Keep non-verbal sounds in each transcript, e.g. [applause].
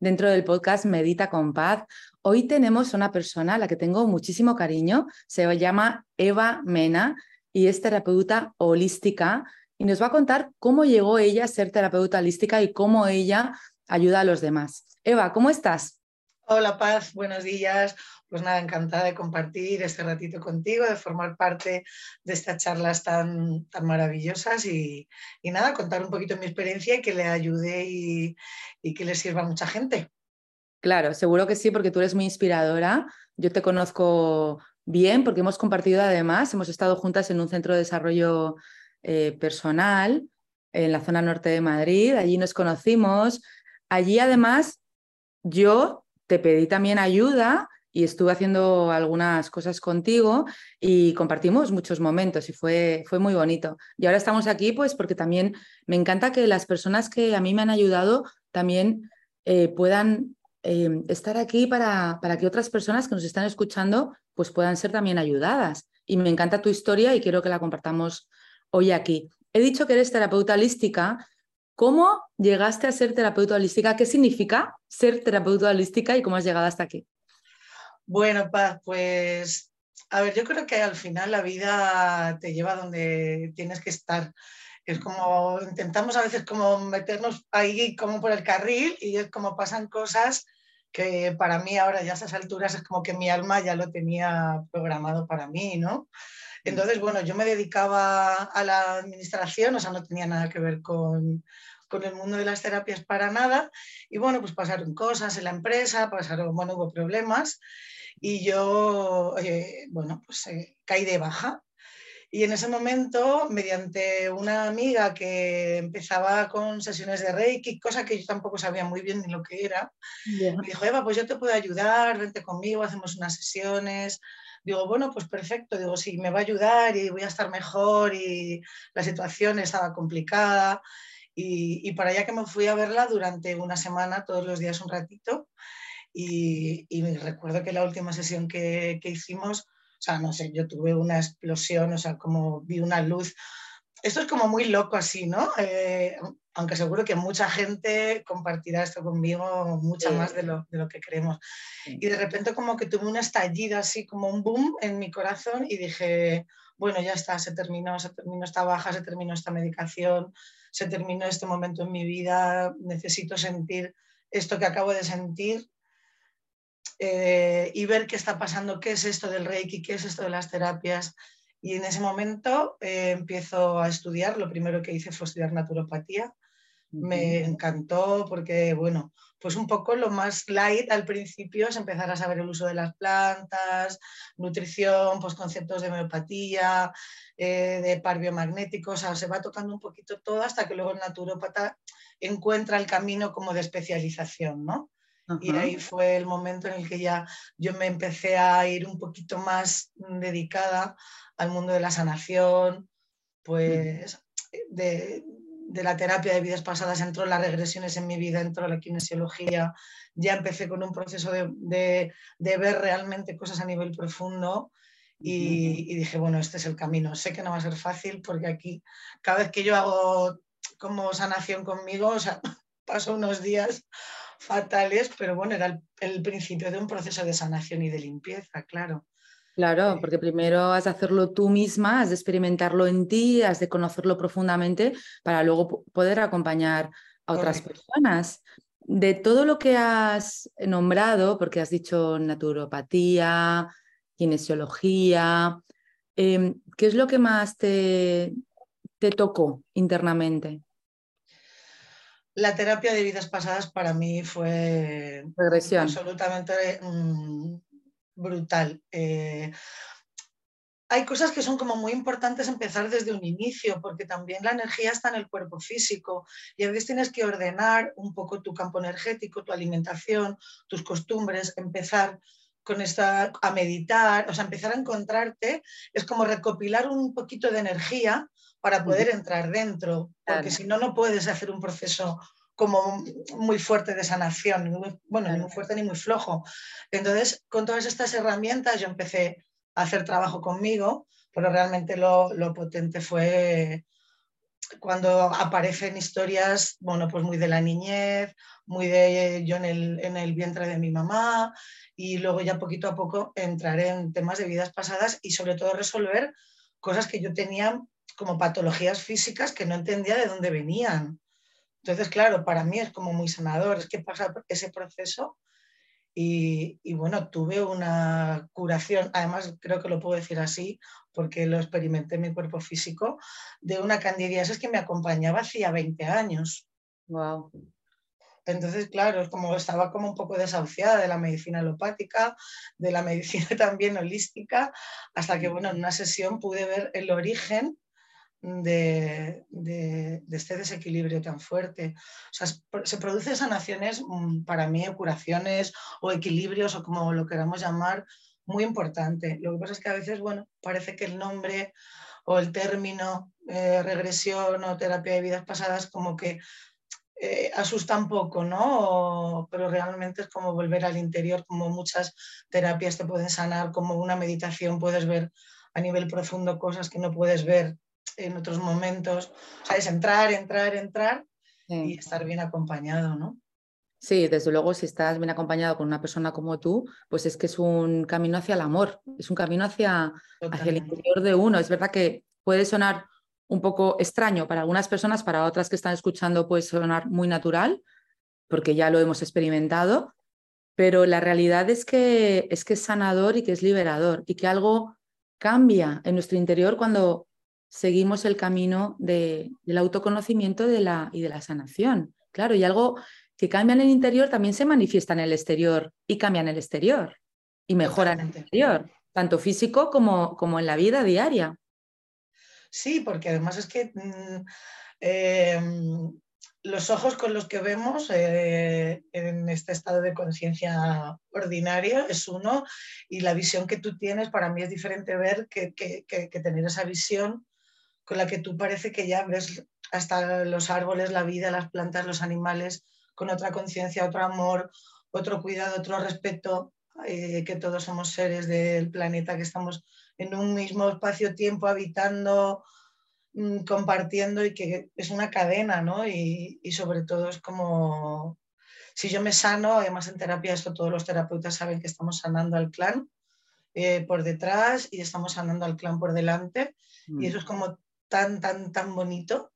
dentro del podcast Medita con Paz. Hoy tenemos una persona a la que tengo muchísimo cariño, se llama Eva Mena y es terapeuta holística y nos va a contar cómo llegó ella a ser terapeuta holística y cómo ella ayuda a los demás. Eva, ¿cómo estás? Hola Paz, buenos días. Pues nada, encantada de compartir este ratito contigo, de formar parte de estas charlas tan, tan maravillosas y, nada, contar un poquito mi experiencia y que le ayude y, que le sirva a mucha gente. Claro, seguro que sí, porque tú eres muy inspiradora. Yo te conozco bien porque hemos compartido además, hemos estado juntas en un centro de desarrollo eh, personal en la zona norte de Madrid, allí nos conocimos. Allí además yo te pedí también ayuda y estuve haciendo algunas cosas contigo y compartimos muchos momentos y fue, fue muy bonito. Y ahora estamos aquí pues porque también me encanta que las personas que a mí me han ayudado también eh, puedan eh, estar aquí para, para que otras personas que nos están escuchando pues puedan ser también ayudadas. Y me encanta tu historia y quiero que la compartamos hoy aquí. He dicho que eres terapeuta holística. ¿Cómo llegaste a ser terapeuta holística? ¿Qué significa ser terapeuta holística y cómo has llegado hasta aquí? Bueno, Paz, pues a ver, yo creo que al final la vida te lleva donde tienes que estar. Es como intentamos a veces como meternos ahí como por el carril y es como pasan cosas que para mí ahora ya a esas alturas es como que mi alma ya lo tenía programado para mí, ¿no? Entonces, bueno, yo me dedicaba a la administración, o sea, no tenía nada que ver con, con el mundo de las terapias para nada. Y bueno, pues pasaron cosas en la empresa, pasaron, bueno, hubo problemas y yo, eh, bueno, pues eh, caí de baja. Y en ese momento, mediante una amiga que empezaba con sesiones de Reiki, cosa que yo tampoco sabía muy bien ni lo que era, me dijo, Eva, pues yo te puedo ayudar, vente conmigo, hacemos unas sesiones. Digo, bueno, pues perfecto, digo, sí, me va a ayudar y voy a estar mejor y la situación estaba complicada. Y, y para allá que me fui a verla durante una semana, todos los días un ratito, y, y recuerdo que la última sesión que, que, hicimos, o sea, no sé, yo tuve una explosión, o sea, como vi una luz. Esto es como muy loco así, ¿no? Eh, aunque seguro que mucha gente compartirá esto conmigo mucho más de lo, de lo que creemos. Y de repente como que tuve una estallida así, como un boom en mi corazón y dije, bueno, ya está, se terminó, se terminó esta baja, se terminó esta medicación, se terminó este momento en mi vida, necesito sentir esto que acabo de sentir eh, y ver qué está pasando, qué es esto del Reiki, qué es esto de las terapias. Y en ese momento eh, empiezo a estudiar, lo primero que hice fue estudiar naturopatía. Me encantó porque, bueno, pues un poco lo más light al principio es empezar a saber el uso de las plantas, nutrición, pues conceptos de homeopatía, eh, de par biomagnéticos, o sea, se va tocando un poquito todo hasta que luego el naturópata encuentra el camino como de especialización, ¿no? Y ahí fue el momento en el que ya yo me empecé a ir un poquito más dedicada al mundo de la sanación, pues de, de la terapia de vidas pasadas entró las regresiones en mi vida, entró la kinesiología, ya empecé con un proceso de, de, de ver realmente cosas a nivel profundo y, y, dije, bueno, este es el camino. Sé que no va a ser fácil porque aquí cada vez que yo hago como sanación conmigo, o sea, [laughs] paso unos días fatales, pero bueno, era el, principio de un proceso de sanación y de limpieza, claro. Claro, porque primero has de hacerlo tú misma, has de experimentarlo en ti, has de conocerlo profundamente para luego poder acompañar a otras personas. de todo lo que has nombrado, porque has dicho naturopatía, kinesiología, em, ¿qué es lo que más te, te tocó internamente? La terapia de vidas pasadas para mí fue Regresión. absolutamente mm, brutal. Eh, hay cosas que son como muy importantes empezar desde un inicio, porque también la energía está en el cuerpo físico y a veces tienes que ordenar un poco tu campo energético, tu alimentación, tus costumbres, empezar con esta, a meditar, o sea, empezar a encontrarte, es como recopilar un poquito de energía para poder entrar dentro, porque si no, no puedes hacer un proceso como muy fuerte de sanación, bueno, ni muy fuerte ni muy flojo. Entonces, con todas estas herramientas yo empecé hacer trabajo conmigo, pero realmente lo, potente fue cuando aparecen historias, bueno, pues muy de la niñez, muy de yo en el, en el, vientre de mi mamá y luego ya poquito a poco entraré en temas de vidas pasadas y sobre todo resolver cosas que yo tenía como patologías físicas que no entendía de dónde venían. Entonces, claro, para mí es como muy sanador, es que pasa ese proceso y, bueno, tuve una curación, además creo que lo puedo decir así, porque lo experimenté en mi cuerpo físico, de una candidiasis que me acompañaba hacía 20 años. Wow. Entonces, claro, es como estaba como un poco desahuciada de la medicina alopática, de la medicina [laughs] también holística, hasta que, bueno, en una sesión pude ver el origen de, este desequilibrio tan fuerte. O sea, se producen sanaciones, mm, para mí, curaciones o equilibrios o como lo queramos llamar, muy importante. Lo que pasa es que a veces, bueno, parece que el nombre o el término eh, regresión o terapia de vidas pasadas como que eh, asusta un poco, ¿no? pero realmente es como volver al interior, como muchas terapias te pueden sanar, como una meditación puedes ver a nivel profundo cosas que no puedes ver en otros momentos. O es entrar, entrar, entrar y estar bien acompañado, ¿no? Sí, desde luego, si estás bien acompañado con una persona como tú, pues es que es un camino hacia el amor, es un camino hacia, hacia el interior de uno. Es verdad que puede sonar un poco extraño para algunas personas, para otras que están escuchando puede sonar muy natural, porque ya lo hemos experimentado, pero la realidad es que es que es sanador y que es liberador y que algo cambia en nuestro interior cuando seguimos el camino del autoconocimiento de la, y de la sanación. Claro, y algo que cambia en el interior también se manifiesta en el exterior y cambia en el exterior y mejora en el exterior, tanto físico como, como en la vida diaria. Sí, porque además es que mm, em, los ojos con los que vemos eh, en este estado de conciencia ordinario es uno y la visión que tú tienes para mí es diferente ver que tener esa visión con la que tú parece que ya ves hasta los árboles, la vida, las plantas, los animales, con otra conciencia, otro amor, otro cuidado, otro respeto, eh, que todos somos seres del planeta, que estamos en un mismo espacio-tiempo habitando, mm, compartiendo y que es una cadena, ¿no? Y, sobre todo es como, si yo me sano, además en terapia esto todos los terapeutas saben que estamos sanando al clan eh, por detrás y estamos sanando al clan por delante. Y mm. eso es como tan, tan, tan bonito.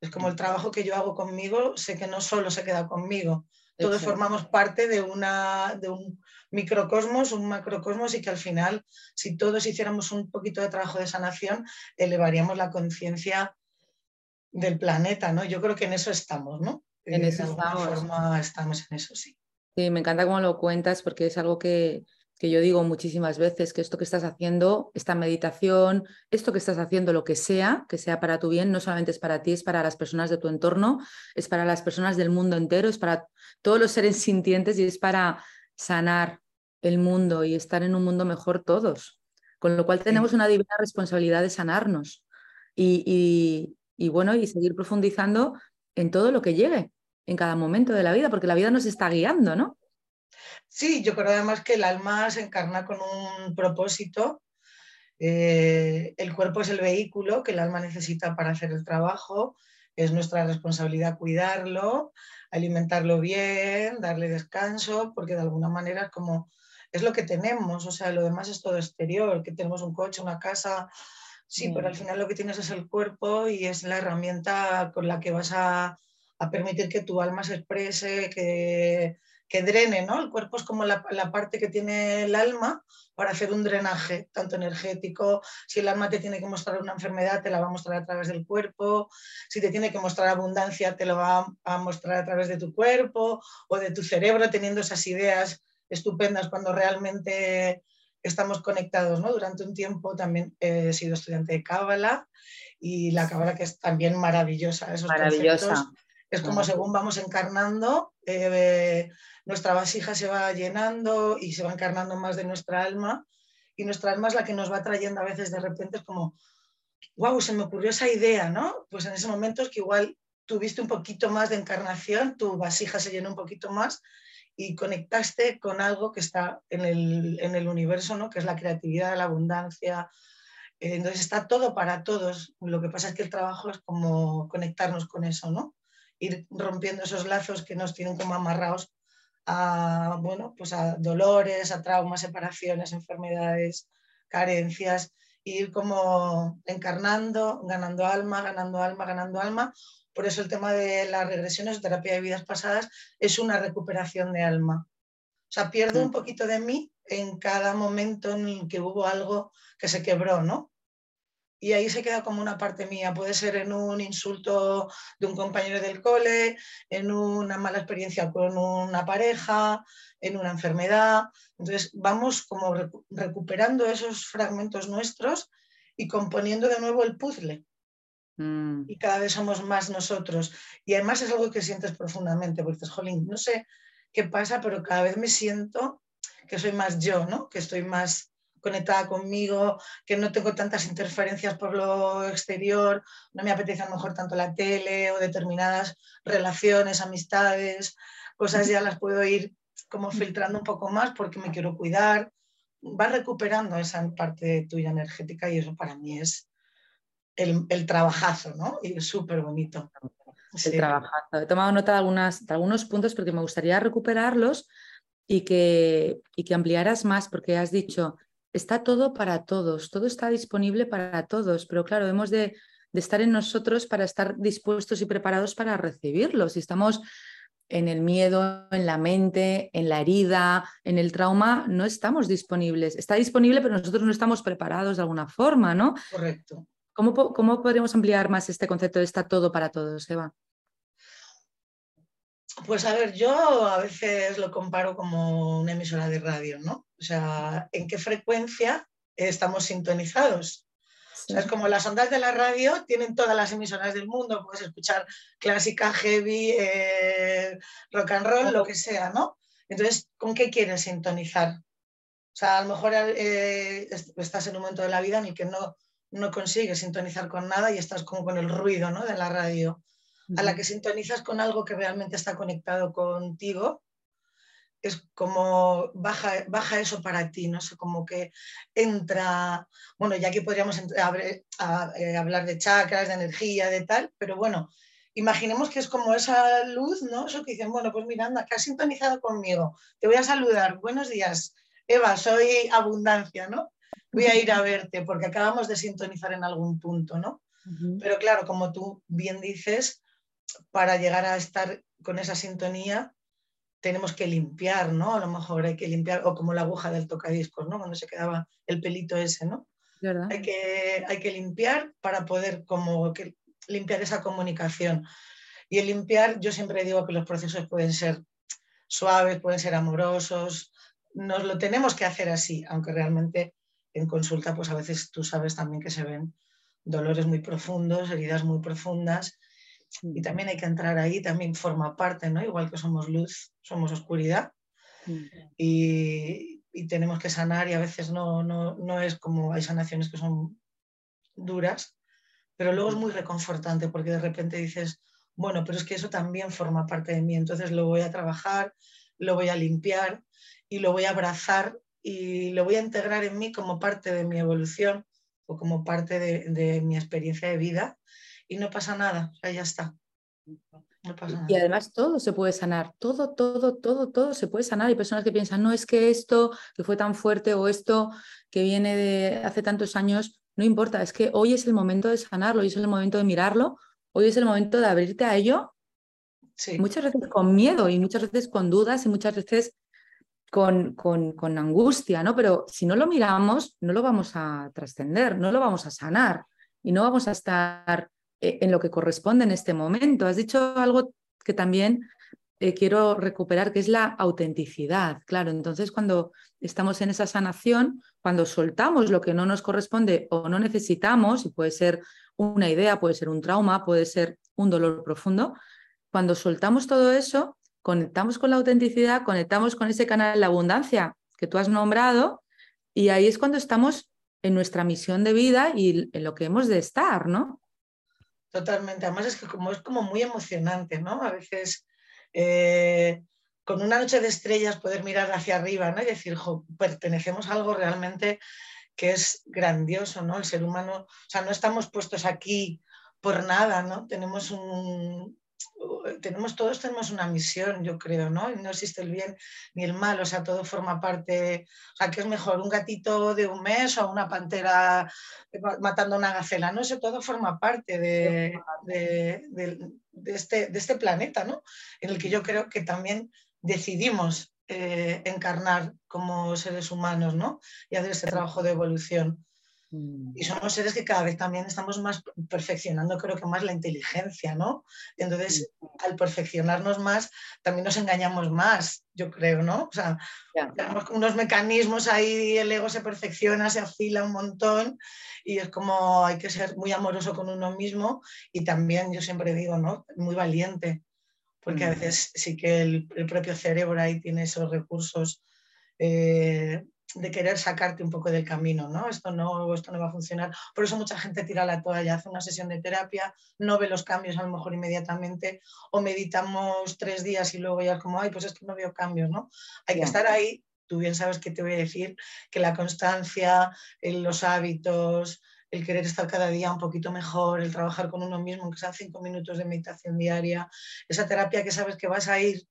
Es como el trabajo que yo hago conmigo, sé que no solo se queda conmigo, todos formamos parte de, una, de un microcosmos, un macrocosmos y que al final, si todos hiciéramos un poquito de trabajo de sanación, elevaríamos la conciencia del planeta, ¿no? Yo creo que en eso estamos, ¿no? En eso de alguna forma estamos en eso, sí. Sí, me encanta cómo lo cuentas porque es algo que, que yo digo muchísimas veces, que esto que estás haciendo, esta meditación, esto que estás haciendo, lo que sea, que sea para tu bien, no solamente es para ti, es para las personas de tu entorno, es para las personas del mundo entero, es para todos los seres sintientes y es para sanar el mundo y estar en un mundo mejor todos. Con lo cual tenemos una divina responsabilidad de sanarnos y, y bueno, y seguir profundizando en todo lo que llegue en cada momento de la vida, porque la vida nos está guiando, ¿no? Sí, yo creo además que el alma se encarna con un propósito. Eh, el cuerpo es el vehículo que el alma necesita para hacer el trabajo. Es nuestra responsabilidad cuidarlo, alimentarlo bien, darle descanso, porque de alguna manera como es lo que tenemos, o sea, lo demás es todo exterior, que tenemos un coche, una casa, sí, pero al final lo que tienes es el cuerpo y es la herramienta con la que vas a a permitir que tu alma se exprese, que, que drene, ¿no? El cuerpo es como la, parte que tiene el alma para hacer un drenaje, tanto energético. Si el alma te tiene que mostrar una enfermedad, te la va a mostrar a través del cuerpo. Si te tiene que mostrar abundancia, te lo va a mostrar a través de tu cuerpo o de tu cerebro, teniendo esas ideas estupendas cuando realmente estamos conectados, ¿no? Durante un tiempo también he sido estudiante de Cábala y la Cábala que es también maravillosa. Esos maravillosa. Es como según vamos encarnando, eh, nuestra vasija se va llenando y se va encarnando más de nuestra alma y nuestra alma es la que nos va trayendo a veces de repente es como, wow, se me ocurrió esa idea, ¿no? Pues en ese momento es que igual tuviste un poquito más de encarnación, tu vasija se llenó un poquito más y conectaste con algo que está en el, en el universo, ¿no? Que es la creatividad, la abundancia. Entonces está todo para todos. Lo que pasa es que el trabajo es como conectarnos con eso, ¿no? Ir rompiendo esos lazos que nos tienen como amarrados a, bueno, pues a dolores, a traumas, separaciones, enfermedades, carencias, ir como encarnando, ganando alma, ganando alma, ganando alma. Por eso el tema de las regresiones o terapia de vidas pasadas es una recuperación de alma. O sea, pierdo un poquito de mí en cada momento en el que hubo algo que se quebró, ¿no? Y ahí se queda como una parte mía. Puede ser en un insulto de un compañero del cole, en una mala experiencia con una pareja, en una enfermedad. Entonces vamos como recuperando esos fragmentos nuestros y componiendo de nuevo el puzzle. Mm. Y cada vez somos más nosotros. Y además es algo que sientes profundamente, porque dices, jolín, no sé qué pasa, pero cada vez me siento que soy más yo, ¿no? Que estoy más conectada conmigo, que no tengo tantas interferencias por lo exterior, no me apetece a lo mejor tanto la tele o determinadas relaciones, amistades, cosas ya las puedo ir como filtrando un poco más porque me quiero cuidar. Va recuperando esa parte tuya energética y eso para mí es el, el trabajazo, ¿no? Y es súper bonito. El trabajazo. He tomado nota de, algunas, de algunos puntos porque me gustaría recuperarlos y que, y que ampliaras más, porque has dicho, está todo para todos, todo está disponible para todos, pero claro, hemos de, estar en nosotros para estar dispuestos y preparados para recibirlo. Si estamos en el miedo, en la mente, en la herida, en el trauma, no estamos disponibles. Está disponible, pero nosotros no estamos preparados de alguna forma, ¿no? Correcto. ¿Cómo, cómo podríamos ampliar más este concepto de está todo para todos, Eva? Pues a ver, yo a veces lo comparo como una emisora de radio, ¿no? O sea, ¿en qué frecuencia estamos sintonizados? O sea, es como las ondas de la radio tienen todas las emisoras del mundo, puedes escuchar clásica, heavy, eh, rock and roll, lo que sea, ¿no? Entonces, ¿con qué quieres sintonizar? O sea, a lo mejor eh, estás en un momento de la vida en el que no, no consigues sintonizar con nada y estás como con el ruido ¿no? de la radio a la que sintonizas con algo que realmente está conectado contigo, es como baja, baja eso para ti, no sé, como que entra, bueno, ya que podríamos eh, hablar de chakras, de energía, de tal, pero bueno, imaginemos que es como esa luz, ¿no? Eso que dicen, bueno, pues mirando que has sintonizado conmigo, te voy a saludar, buenos días, Eva, soy abundancia, ¿no? Voy a ir a verte porque acabamos de sintonizar en algún punto, ¿no? Pero claro, como tú bien dices, para llegar a estar con esa sintonía tenemos que limpiar, ¿no? A lo mejor hay que limpiar, o como la aguja del tocadiscos, ¿no? Cuando se quedaba el pelito ese, ¿no? Hay que, hay que limpiar para poder como que limpiar esa comunicación. Y el limpiar, yo siempre digo que los procesos pueden ser suaves, pueden ser amorosos, nos lo tenemos que hacer así, aunque realmente en consulta pues a veces tú sabes también que se ven dolores muy profundos, heridas muy profundas y también hay que entrar ahí, también forma parte, ¿no? Igual que somos luz, somos oscuridad. Y, tenemos que sanar y a veces no, no, no, es como hay sanaciones que son duras, pero luego es muy reconfortante porque de repente dices, bueno, pero es que eso también forma parte de mí, entonces lo voy a trabajar, lo voy a limpiar y lo voy a abrazar y lo voy a integrar en mí como parte de mi evolución o como parte de, de mi experiencia de vida y no pasa nada, ya está. Y además todo se puede sanar, todo, todo, todo, todo se puede sanar. Hay personas que piensan, no es que esto que fue tan fuerte o esto que viene de hace tantos años, no importa, es que hoy es el momento de sanarlo, hoy es el momento de mirarlo, hoy es el momento de abrirte a ello Muchas veces con miedo y muchas veces con dudas y muchas veces con, con, con angustia, ¿no? Pero si no lo miramos, no lo vamos a trascender, no lo vamos a sanar y no vamos a estar en lo que corresponde en este momento. Has dicho algo que también eh, quiero recuperar, que es la autenticidad. Claro, entonces cuando estamos en esa sanación, cuando soltamos lo que no nos corresponde o no necesitamos, y puede ser una idea, puede ser un trauma, puede ser un dolor profundo, cuando soltamos todo eso, conectamos con la autenticidad, conectamos con ese canal de abundancia que tú has nombrado, y ahí es cuando estamos en nuestra misión de vida y en lo que hemos de estar, ¿no? Totalmente. Además es que como es como muy emocionante, ¿no? A veces eh, con una noche de estrellas poder mirar hacia arriba ¿no? y decir, pertenecemos a algo realmente que es grandioso, ¿no? El ser humano, o sea, no estamos puestos aquí por nada, ¿no? Tenemos un, tenemos, todos tenemos una misión, yo creo, ¿no? No existe el bien ni el mal, o sea, todo forma parte, o sea, ¿qué es mejor, un gatito de un mes o una pantera matando una gacela? No, eso todo forma parte de, este, de este planeta, ¿no? En el que yo creo que también decidimos eh, encarnar como seres humanos, ¿no? Y hacer ese trabajo de evolución. Mm. Y somos seres que cada vez también estamos más perfeccionando, creo que más la inteligencia, ¿no? Entonces, al perfeccionarnos más, también nos engañamos más, yo creo, ¿no? O sea, tenemos unos mecanismos ahí, el ego se perfecciona, se afila un montón y es como hay que ser muy amoroso con uno mismo y también, yo siempre digo, ¿no? Muy valiente, porque a mm. veces sí que el, propio cerebro ahí tiene esos recursos. Eh, de querer sacarte un poco del camino, ¿no? Esto no, esto no va a funcionar. Por eso mucha gente tira la toalla, hace una sesión de terapia, no ve los cambios a lo mejor inmediatamente, o meditamos tres días y luego ya es como, ay, pues es que no veo cambios, ¿no? Hay que estar ahí, tú bien sabes que te voy a decir, que la constancia, los hábitos, el querer estar cada día un poquito mejor, el trabajar con uno mismo, aunque sean cinco minutos de meditación diaria, esa terapia que sabes que vas a ir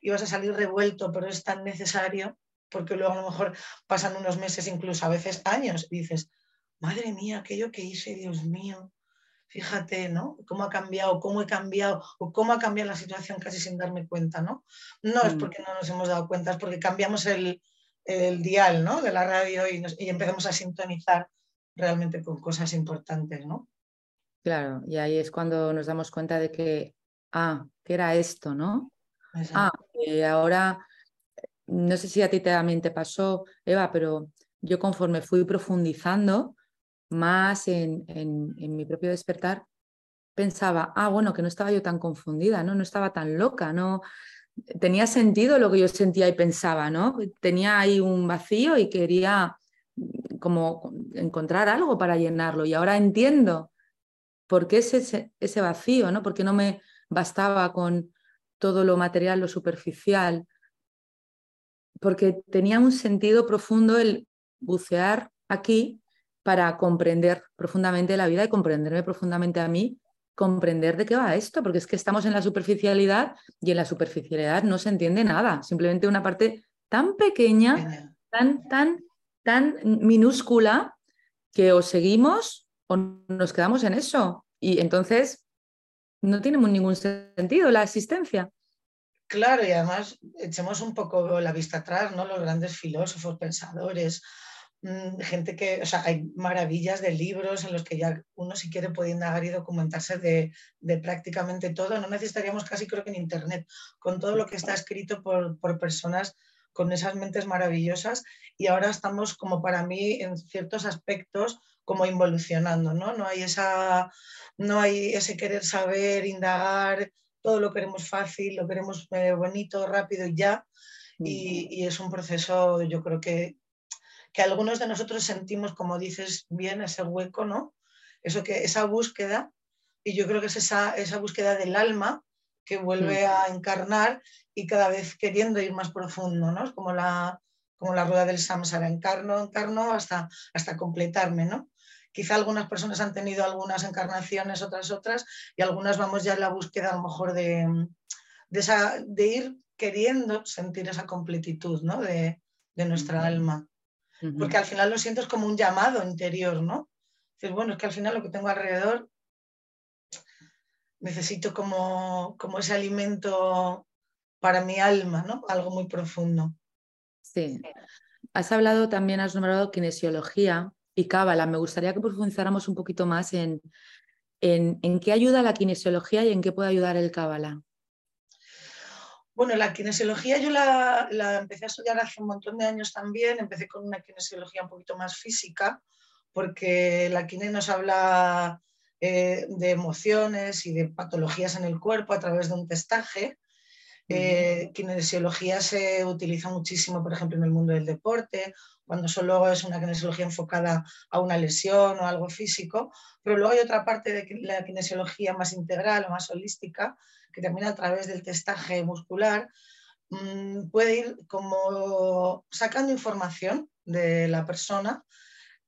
y vas a salir revuelto, pero es tan necesario porque luego a lo mejor pasan unos meses, incluso a veces años, y dices, madre mía, aquello que hice, Dios mío, fíjate, ¿no? Cómo ha cambiado, cómo he cambiado, o cómo ha cambiado la situación casi sin darme cuenta, ¿no? No es mm. porque no nos hemos dado cuenta, es porque cambiamos el, dial, ¿no? De la radio y, y empezamos a sintonizar realmente con cosas importantes, ¿no? Claro, y ahí es cuando nos damos cuenta de que, ah, que era esto, ¿no? Ah, que ahora no sé si a ti también te pasó, Eva, pero yo conforme fui profundizando más en, mi propio despertar, pensaba, ah, bueno, que no estaba yo tan confundida, ¿no? No estaba tan loca, ¿no? Tenía sentido lo que yo sentía y pensaba, ¿no? Tenía ahí un vacío y quería como encontrar algo para llenarlo. Y ahora entiendo por qué es ese, ese vacío, ¿no? Porque no me bastaba con todo lo material, lo superficial, porque tenía un sentido profundo el bucear aquí para comprender profundamente la vida y comprenderme profundamente a mí, comprender de qué va esto, porque es que estamos en la superficialidad y en la superficialidad no se entiende nada, simplemente una parte tan pequeña, tan, tan, tan minúscula que o seguimos o nos quedamos en eso. Y entonces no tiene ningún sentido la existencia. Claro, y además echemos un poco la vista atrás, ¿no? Los grandes filósofos, pensadores, mm, gente que, o sea, hay maravillas de libros en los que ya uno si quiere puede indagar y documentarse de, prácticamente todo. No necesitaríamos casi, creo que en Internet, con todo lo que está escrito por, por personas con esas mentes maravillosas y ahora estamos como para mí en ciertos aspectos como involucionando, ¿no? No hay, esa, no hay ese querer saber, indagar, todo lo queremos fácil, lo queremos eh, bonito, rápido y ya. Y, es un proceso, yo creo que, que algunos de nosotros sentimos, como dices bien, ese hueco, ¿no? Eso que, esa búsqueda, y yo creo que es esa, esa búsqueda del alma que vuelve a encarnar y cada vez queriendo ir más profundo, ¿no? Es como la, como la rueda del samsara, encarno, encarno hasta, hasta completarme, ¿no? Quizá algunas personas han tenido algunas encarnaciones, otras otras, y algunas vamos ya en la búsqueda a lo mejor de, de, ir queriendo sentir esa completitud ¿no? de, nuestra alma. Porque al final lo siento es como un llamado interior, ¿no? Dices, bueno, es que al final lo que tengo alrededor necesito como, como ese alimento para mi alma, ¿no? Algo muy profundo. Sí. Has hablado también, has nombrado kinesiología y cábala. Me gustaría que profundizáramos un poquito más en, en, qué ayuda la kinesiología y en qué puede ayudar el cábala. Bueno, la kinesiología yo la, la, empecé a estudiar hace un montón de años también. Empecé con una kinesiología un poquito más física, porque la kine nos habla eh, de emociones y de patologías en el cuerpo a través de un testaje. Eh, kinesiología se utiliza muchísimo, por ejemplo, en el mundo del deporte, cuando solo es una kinesiología enfocada a una lesión o algo físico, pero luego hay otra parte de la kinesiología más integral o más holística, que también a través del testaje muscular mm, puede ir como sacando información de la persona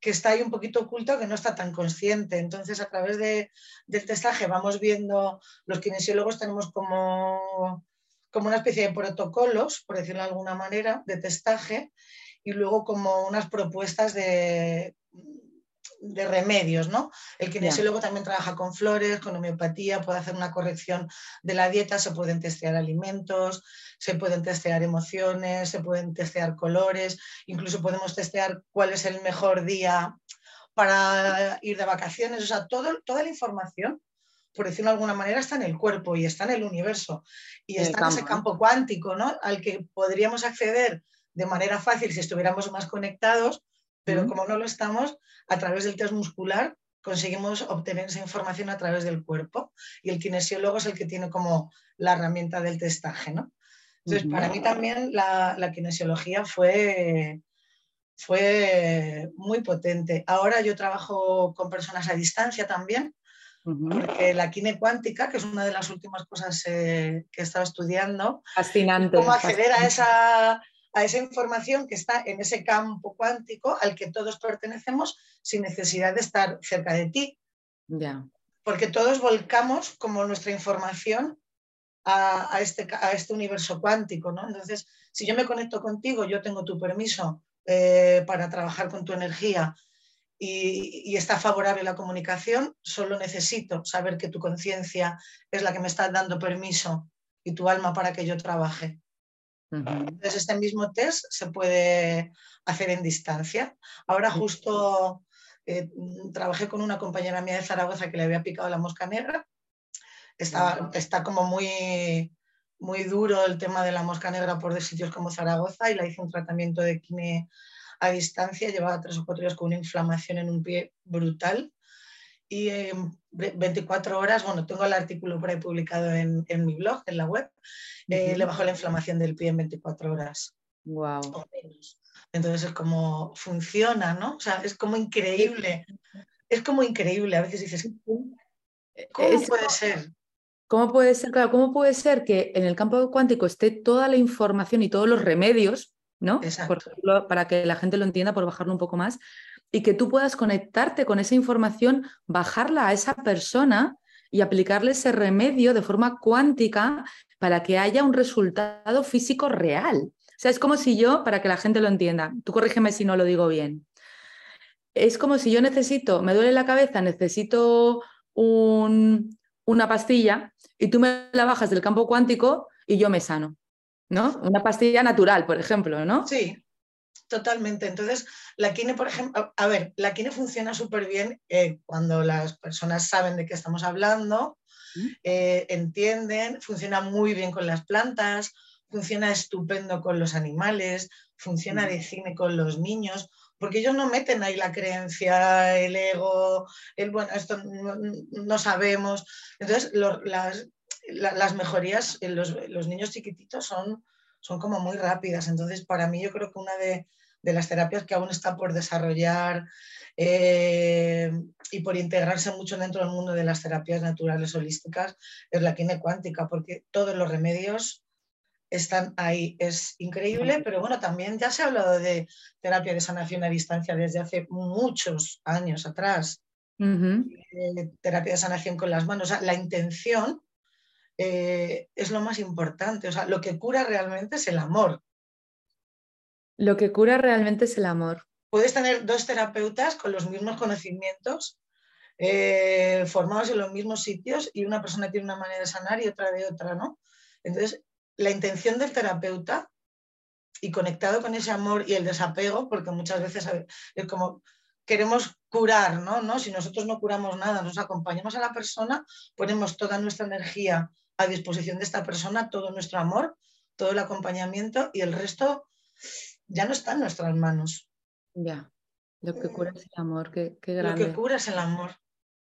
que está ahí un poquito oculto, que no está tan consciente. Entonces, a través de, del testaje vamos viendo, los kinesiólogos tenemos como, como una especie de protocolos, por decirlo de alguna manera, de testaje y luego como unas propuestas de, de remedios, ¿no? El kinesiólogo también trabaja con flores, con homeopatía, puede hacer una corrección de la dieta, se pueden testear alimentos, se pueden testear emociones, se pueden testear colores, incluso podemos testear cuál es el mejor día para ir de vacaciones, o sea, todo, toda la información, por decirlo de alguna manera, está en el cuerpo y está en el universo y está en ese campo cuántico, ¿no? Al que podríamos acceder de manera fácil si estuviéramos más conectados, pero como no lo estamos, a través del test muscular conseguimos obtener esa información a través del cuerpo y el kinesiólogo es el que tiene como la herramienta del testaje, ¿no? Entonces, para mí también la, kinesiología fue, fue muy potente. Ahora yo trabajo con personas a distancia también, porque la kine cuántica, que es una de las últimas cosas eh, que he estado estudiando, fascinante, cómo acceder a esa a esa información que está en ese campo cuántico al que todos pertenecemos sin necesidad de estar cerca de ti. Porque todos volcamos como nuestra información a, este, a este universo cuántico, ¿no? Entonces, si yo me conecto contigo, yo tengo tu permiso eh, para trabajar con tu energía y, y, está favorable la comunicación, solo necesito saber que tu conciencia es la que me está dando permiso y tu alma para que yo trabaje. Entonces, este mismo test se puede hacer en distancia. Ahora justo eh, trabajé con una compañera mía de Zaragoza que le había picado la mosca negra. Está, está como muy, muy duro el tema de la mosca negra por sitios como Zaragoza y la hice un tratamiento de quimio a distancia. Llevaba tres o cuatro días con una inflamación en un pie brutal y en 24 horas, bueno, tengo el artículo por ahí publicado en, en mi blog, en la web, eh, le bajó la inflamación del pie en 24 horas. Wow. Entonces es como funciona, ¿no? O sea, es como increíble. Es como increíble. A veces dices, ¿cómo puede ser? ¿Cómo puede ser? Claro, ¿cómo puede ser que en el campo cuántico esté toda la información y todos los remedios, ¿no? para que la gente lo entienda, por bajarlo un poco más, y que tú puedas conectarte con esa información, bajarla a esa persona y aplicarle ese remedio de forma cuántica para que haya un resultado físico real. O sea, es como si yo, para que la gente lo entienda, tú corrígeme si no lo digo bien, es como si yo necesito, me duele la cabeza, necesito una pastilla y tú me la bajas del campo cuántico y yo me sano, ¿no? Una pastilla natural, por ejemplo, ¿no? Sí, Totalmente. Entonces, la quine, por ejemplo, a ver, la quine funciona súper bien eh, cuando las personas saben de qué estamos hablando, eh, entienden, funciona muy bien con las plantas, funciona estupendo con los animales, funciona de cine con los niños, porque ellos no meten ahí la creencia, el ego, el bueno, esto no, sabemos. Entonces, las, las, mejorías en los, los niños chiquititos son son como muy rápidas. Entonces, para mí yo creo que una de, las terapias que aún está por desarrollar eh, y por integrarse mucho dentro del mundo de las terapias naturales holísticas es la quine cuántica, porque todos los remedios están ahí. Es increíble, pero bueno, también ya se ha hablado de terapia de sanación a distancia desde hace muchos años atrás. Eh, terapia de sanación con las manos. la intención eh, es lo más importante. O sea, lo que cura realmente es el amor. Lo que cura realmente es el amor. Puedes tener dos terapeutas con los mismos conocimientos eh, formados en los mismos sitios y una persona tiene una manera de sanar y otra de otra, ¿no? Entonces, la intención del terapeuta y conectado con ese amor y el desapego, porque muchas veces es como queremos curar, ¿no? ¿no? Si nosotros no curamos nada, nos acompañamos a la persona, ponemos toda nuestra energía a disposición de esta persona, todo nuestro amor, todo el acompañamiento y el resto ya no está en nuestras manos. Ya, lo que cura es el amor, qué, qué Lo que cura es el amor.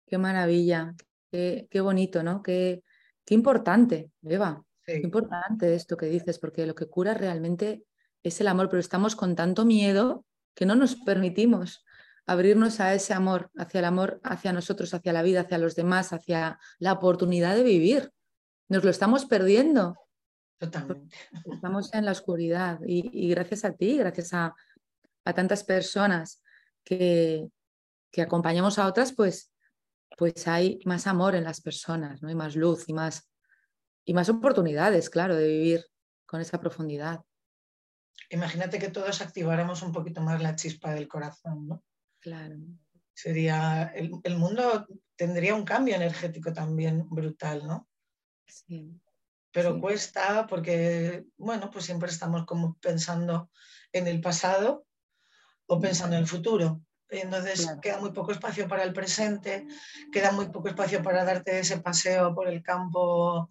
Qué maravilla, qué, qué bonito, ¿no? Qué, qué importante, Eva. Qué importante esto que dices, porque lo que cura realmente es el amor, pero estamos con tanto miedo que no nos permitimos abrirnos a ese amor, hacia el amor, hacia nosotros, hacia la vida, hacia los demás, hacia la oportunidad de vivir. Nos lo estamos perdiendo. Totalmente. Estamos en la oscuridad y, gracias a ti, gracias a, tantas personas que, que, acompañamos a otras, pues, pues hay más amor en las personas, ¿no? hay más luz y más, y más oportunidades, claro, de vivir con esa profundidad. Imagínate que todos activáramos un poquito más la chispa del corazón, ¿no? Claro. Sería, el, mundo tendría un cambio energético también brutal, ¿no? Sí. Pero cuesta porque, bueno, pues siempre estamos como pensando en el pasado o pensando en el futuro. Entonces queda muy poco espacio para el presente, queda muy poco espacio para darte ese paseo por el campo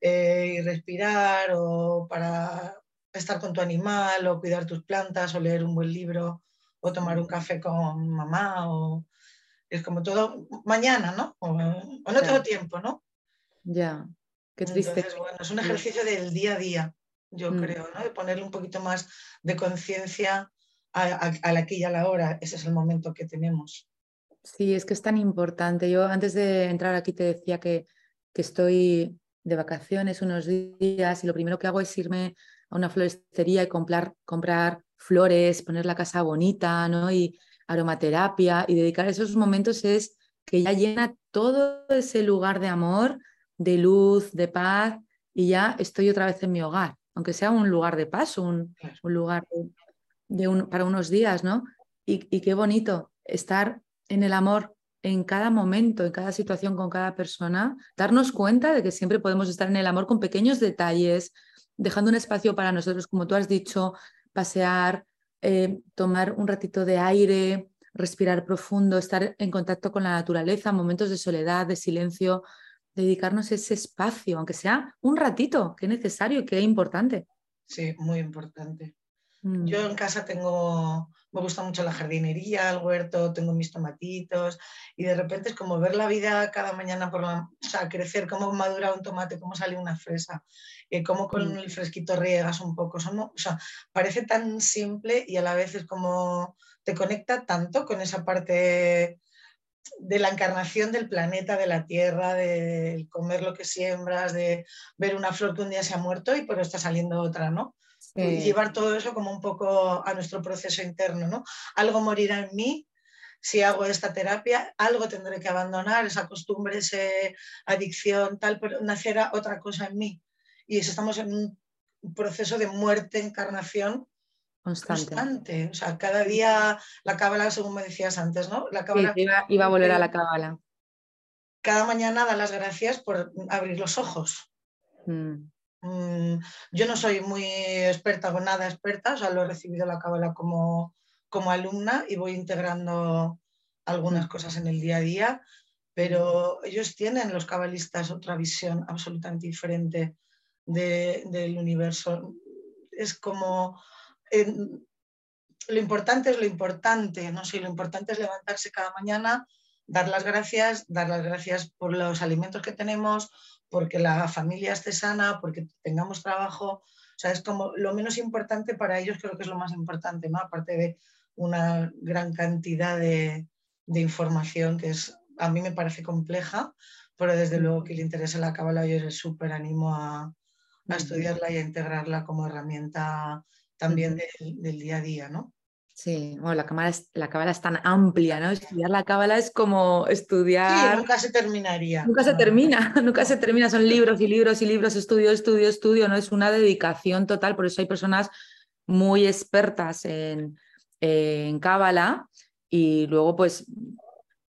eh, y respirar o para estar con tu animal o cuidar tus plantas o leer un buen libro o tomar un café con mamá o es como todo mañana, ¿no? O, no tengo tiempo, ¿no? Ya, qué triste. Entonces, bueno, es un ejercicio del día a día, yo mm. creo, ¿no? De ponerle un poquito más de conciencia a, la aquí y a la hora. Ese es el momento que tenemos. Sí, es que es tan importante. Yo antes de entrar aquí te decía que, que estoy de vacaciones unos días y lo primero que hago es irme a una floristería y comprar, comprar flores, poner la casa bonita, ¿no? Y aromaterapia y dedicar esos momentos es que ya llena todo ese lugar de amor, de luz, de paz y ya estoy otra vez en mi hogar, aunque sea un lugar de paso, un, lugar de, un, para unos días, ¿no? Y, y qué bonito estar en el amor en cada momento, en cada situación, con cada persona, darnos cuenta de que siempre podemos estar en el amor con pequeños detalles, dejando un espacio para nosotros, como tú has dicho, pasear, eh, tomar un ratito de aire, respirar profundo, estar en contacto con la naturaleza, momentos de soledad, de silencio, dedicarnos ese espacio, aunque sea un ratito, que es necesario y que es importante. Sí, muy importante. Mm. Yo en casa tengo, me gusta mucho la jardinería, el huerto, tengo mis tomatitos y de repente es como ver la vida cada mañana por la, o sea, crecer, cómo madura un tomate, cómo sale una fresa, eh, cómo con mm. el fresquito riegas un poco. Son, o sea, parece tan simple y a la vez es como te conecta tanto con esa parte de la encarnación del planeta, de la tierra, de comer lo que siembras, de ver una flor que un día se ha muerto y pero está saliendo otra, ¿no? y llevar todo eso como un poco a nuestro proceso interno, ¿no? Algo morirá en mí si hago esta terapia, algo tendré que abandonar, esa costumbre, esa adicción, tal, pero nacerá otra cosa en mí. Y estamos en un proceso de muerte, encarnación constante. O sea, cada día la cábala, según me decías antes, ¿no? La cábala, iba, a volver a la cábala. Cada mañana da las gracias por abrir los ojos. Mm. Mm, yo no soy muy experta con nada experta, o sea, lo he recibido la cábala como, como alumna y voy integrando algunas cosas en el día a día, pero ellos tienen, los cabalistas, otra visión absolutamente diferente del universo. Es como, lo importante es lo importante, no lo importante es levantarse cada mañana, dar las gracias, dar las gracias por los alimentos que tenemos, porque la familia esté sana, porque tengamos trabajo. O sea, es como lo menos importante para ellos, creo que es lo más importante, ¿no? Aparte de una gran cantidad de, información que es, a mí me parece compleja, pero desde luego que le interesa la cábala, yo les súper animo a, a, estudiarla y a integrarla como herramienta también del, del día a día, ¿no? Sí, bueno, la cábala es, la cábala es tan amplia, ¿no? Estudiar la cábala es como estudiar. Sí, nunca se terminaría. Nunca se termina, [laughs] nunca se termina. Son libros y libros y libros, estudio, estudio, estudio, ¿no? Es una dedicación total. Por eso hay personas muy expertas en, en cábala y luego, pues,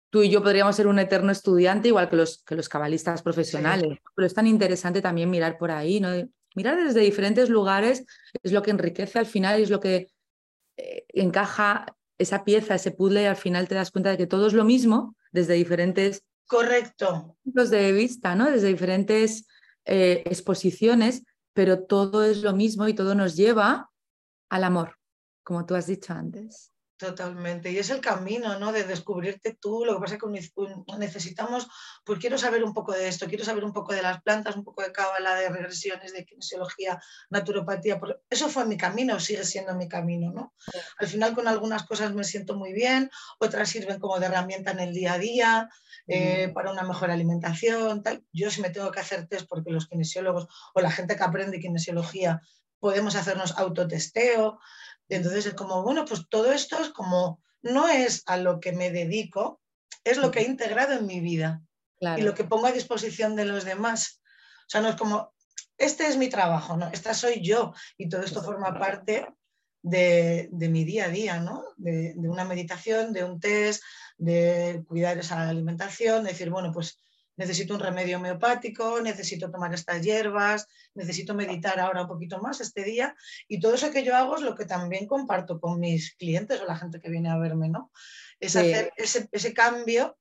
tú y yo podríamos ser un eterno estudiante, igual que los, que los cabalistas profesionales. Pero es tan interesante también mirar por ahí, ¿no? Mirar desde diferentes lugares es lo que enriquece al final y es lo que eh, encaja esa pieza, ese puzzle y al final te das cuenta de que todo es lo mismo desde diferentes Correcto. puntos de vista, ¿no? Desde diferentes eh, exposiciones, pero todo es lo mismo y todo nos lleva al amor, como tú has dicho antes. Totalmente. Y es el camino, ¿no? De descubrirte tú. Lo que pasa es que necesitamos, pues quiero saber un poco de esto, quiero saber un poco de las plantas, un poco de cábala, de regresiones, de kinesiología, naturopatía. Eso fue mi camino, sigue siendo mi camino, ¿no? Al final con algunas cosas me siento muy bien, otras sirven como de herramienta en el día a día, eh, para una mejor alimentación, tal. Yo si me tengo que hacer test porque los kinesiólogos o la gente que aprende kinesiología podemos hacernos autotesteo. Entonces es como, bueno, pues todo esto es como, no es a lo que me dedico, es lo que he integrado en mi vida y lo que pongo a disposición de los demás. O sea, no es como, este es mi trabajo, ¿no? Esta soy yo y todo esto forma parte de, mi día a día, ¿no? De, de, una meditación, de un test, de cuidar esa alimentación, de decir, bueno, pues necesito un remedio homeopático, necesito tomar estas hierbas, necesito meditar ahora un poquito más este día. Y todo eso que yo hago es lo que también comparto con mis clientes o la gente que viene a verme, ¿no? Es hacer ese, cambio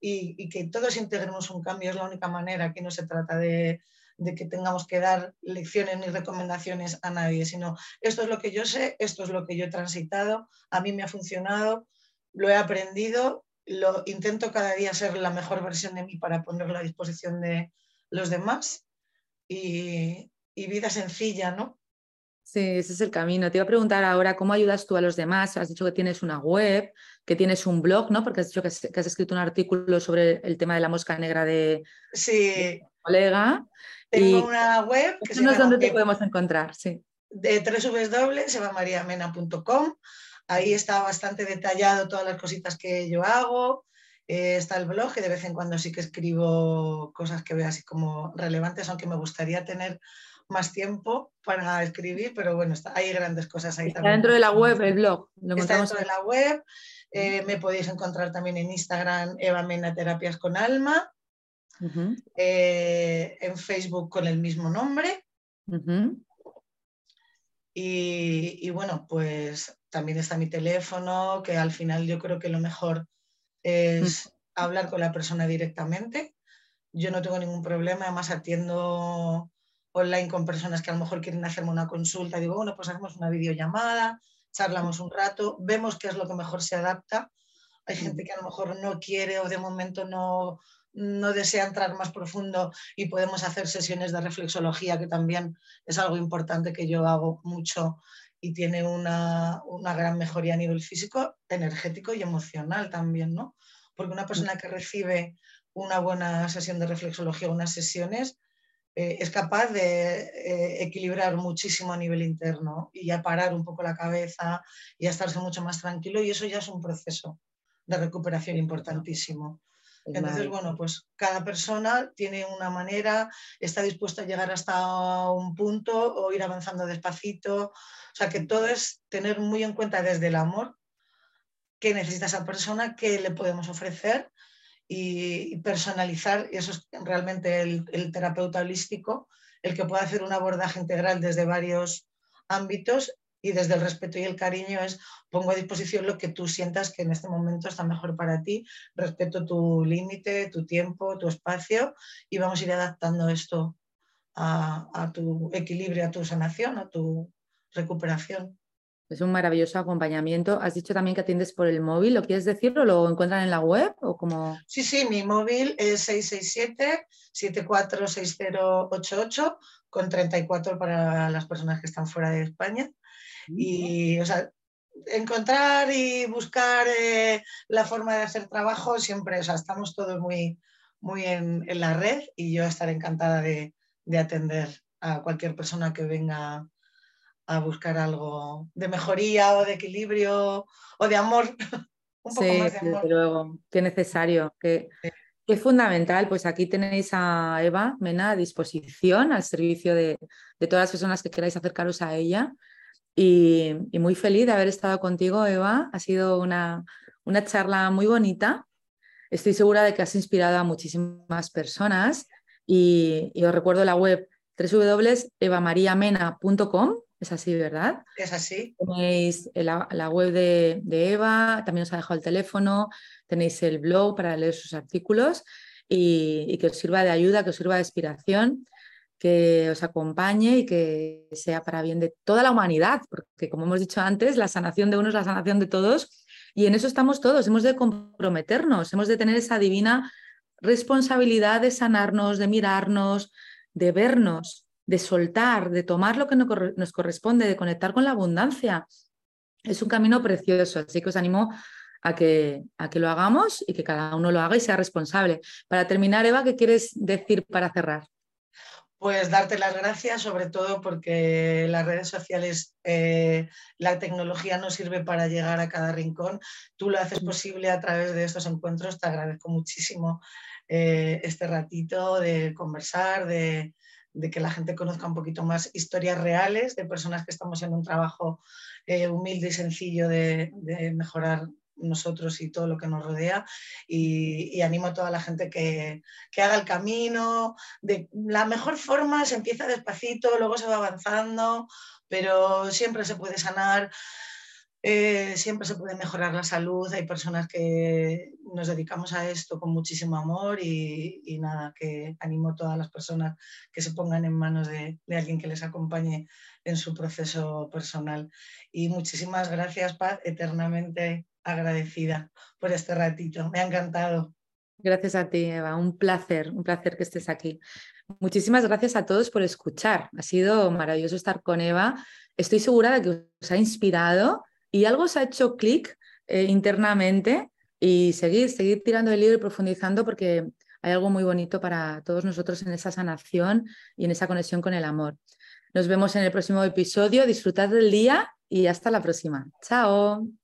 y, que todos integremos un cambio, es la única manera. que no se trata de, de que tengamos que dar lecciones ni recomendaciones a nadie, sino esto es lo que yo sé, esto es lo que yo he transitado, a mí me ha funcionado, lo he aprendido lo intento cada día ser la mejor versión de mí para ponerlo a disposición de los demás y, vida sencilla, ¿no? Sí, ese es el camino. Te iba a preguntar ahora cómo ayudas tú a los demás. Has dicho que tienes una web, que tienes un blog, ¿no? Porque has dicho que has, escrito un artículo sobre el tema de la mosca negra de, sí. colega. Tengo una web que se llama, dónde te podemos encontrar, sí. De www.sevamariamena.com Ahí está bastante detallado todas las cositas que yo hago. Eh, está el blog, que de vez en cuando sí que escribo cosas que veo así como relevantes, aunque me gustaría tener más tiempo para escribir, pero bueno, está, hay grandes cosas ahí está también. dentro de la web el blog. está dentro de la web. Eh, me podéis encontrar también en Instagram Eva Mena Terapias con Alma. Eh, en Facebook con el mismo nombre. Y, y, bueno, pues también está mi teléfono, que al final yo creo que lo mejor es hablar con la persona directamente. Yo no tengo ningún problema, además atiendo online con personas que a lo mejor quieren hacerme una consulta. Digo, bueno, pues hacemos una videollamada, charlamos un rato, vemos qué es lo que mejor se adapta. Hay gente que a lo mejor no quiere o de momento no, no desea entrar más profundo y podemos hacer sesiones de reflexología, que también es algo importante que yo hago mucho y tiene una, gran mejoría a nivel físico, energético y emocional también, ¿no? Porque una persona que recibe una buena sesión de reflexología, unas sesiones, eh, es capaz de eh, equilibrar muchísimo a nivel interno y a parar un poco la cabeza y a estarse mucho más tranquilo y eso ya es un proceso de recuperación importantísimo. Entonces, bueno, pues cada persona tiene una manera, está dispuesta a llegar hasta un punto o ir avanzando despacito. O sea, que todo es tener muy en cuenta desde el amor qué necesita esa persona, qué le podemos ofrecer y, personalizar. Y eso es realmente el, el terapeuta holístico, el que puede hacer un abordaje integral desde varios ámbitos y desde el respeto y el cariño es pongo a disposición lo que tú sientas que en este momento está mejor para ti, respeto tu límite, tu tiempo, tu espacio y vamos a ir adaptando esto a, tu equilibrio, a tu sanación, a tu recuperación. Es un maravilloso acompañamiento. Has dicho también que atiendes por el móvil. ¿Lo quieres decir o lo encuentran en la web? O como... Sí, sí, mi móvil es 667-746088 con 34 para las personas que están fuera de España. Y, o sea, encontrar y buscar eh, la forma de hacer trabajo siempre, o sea, estamos todos muy, muy en, la red y yo estaré encantada de, atender a cualquier persona que venga a buscar algo de mejoría o de equilibrio o de amor. [laughs] Un poco más de amor. Desde luego, qué necesario, qué, qué, fundamental. Pues aquí tenéis a Eva Mena a disposición, al servicio de, de todas las personas que queráis acercaros a ella. Y, muy feliz de haber estado contigo, Eva. Ha sido una, una charla muy bonita. Estoy segura de que has inspirado a muchísimas personas y, os recuerdo la web www.evamariamena.com, es así, ¿verdad? Es así. Tenéis la, web de, Eva, también os ha dejado el teléfono, tenéis el blog para leer sus artículos y, y que os sirva de ayuda, que os sirva de inspiración que os acompañe y que sea para bien de toda la humanidad, porque como hemos dicho antes, la sanación de uno es la sanación de todos y en eso estamos todos, hemos de comprometernos, hemos de tener esa divina responsabilidad de sanarnos, de mirarnos, de vernos, de soltar, de tomar lo que nos corresponde, de conectar con la abundancia. Es un camino precioso, así que os animo a que, a que lo hagamos y que cada uno lo haga y sea responsable. Para terminar, Eva, ¿qué quieres decir para cerrar? Pues darte las gracias, sobre todo porque las redes sociales, eh, la tecnología no sirve para llegar a cada rincón. Tú lo haces posible a través de estos encuentros. Te agradezco muchísimo eh, este ratito de conversar, de, que la gente conozca un poquito más historias reales de personas que estamos en un trabajo eh, humilde y sencillo de, de mejorar nosotros y todo lo que nos rodea y, animo a toda la gente que, haga el camino. De la mejor forma se empieza despacito, luego se va avanzando, pero siempre se puede sanar. Eh, siempre se puede mejorar la salud, hay personas que nos dedicamos a esto con muchísimo amor y, nada, que animo a todas las personas que se pongan en manos de, de alguien que les acompañe en su proceso personal. Y muchísimas gracias, Paz, eternamente agradecida por este ratito. Me ha encantado. Gracias a ti, Eva. Un placer, un placer que estés aquí. Muchísimas gracias a todos por escuchar. Ha sido maravilloso estar con Eva. Estoy segura de que os ha inspirado y algo os ha hecho clic eh, internamente y seguir, seguir tirando el libro y profundizando porque hay algo muy bonito para todos nosotros en esa sanación y en esa conexión con el amor. Nos vemos en el próximo episodio. Disfrutad del día y hasta la próxima. Chao.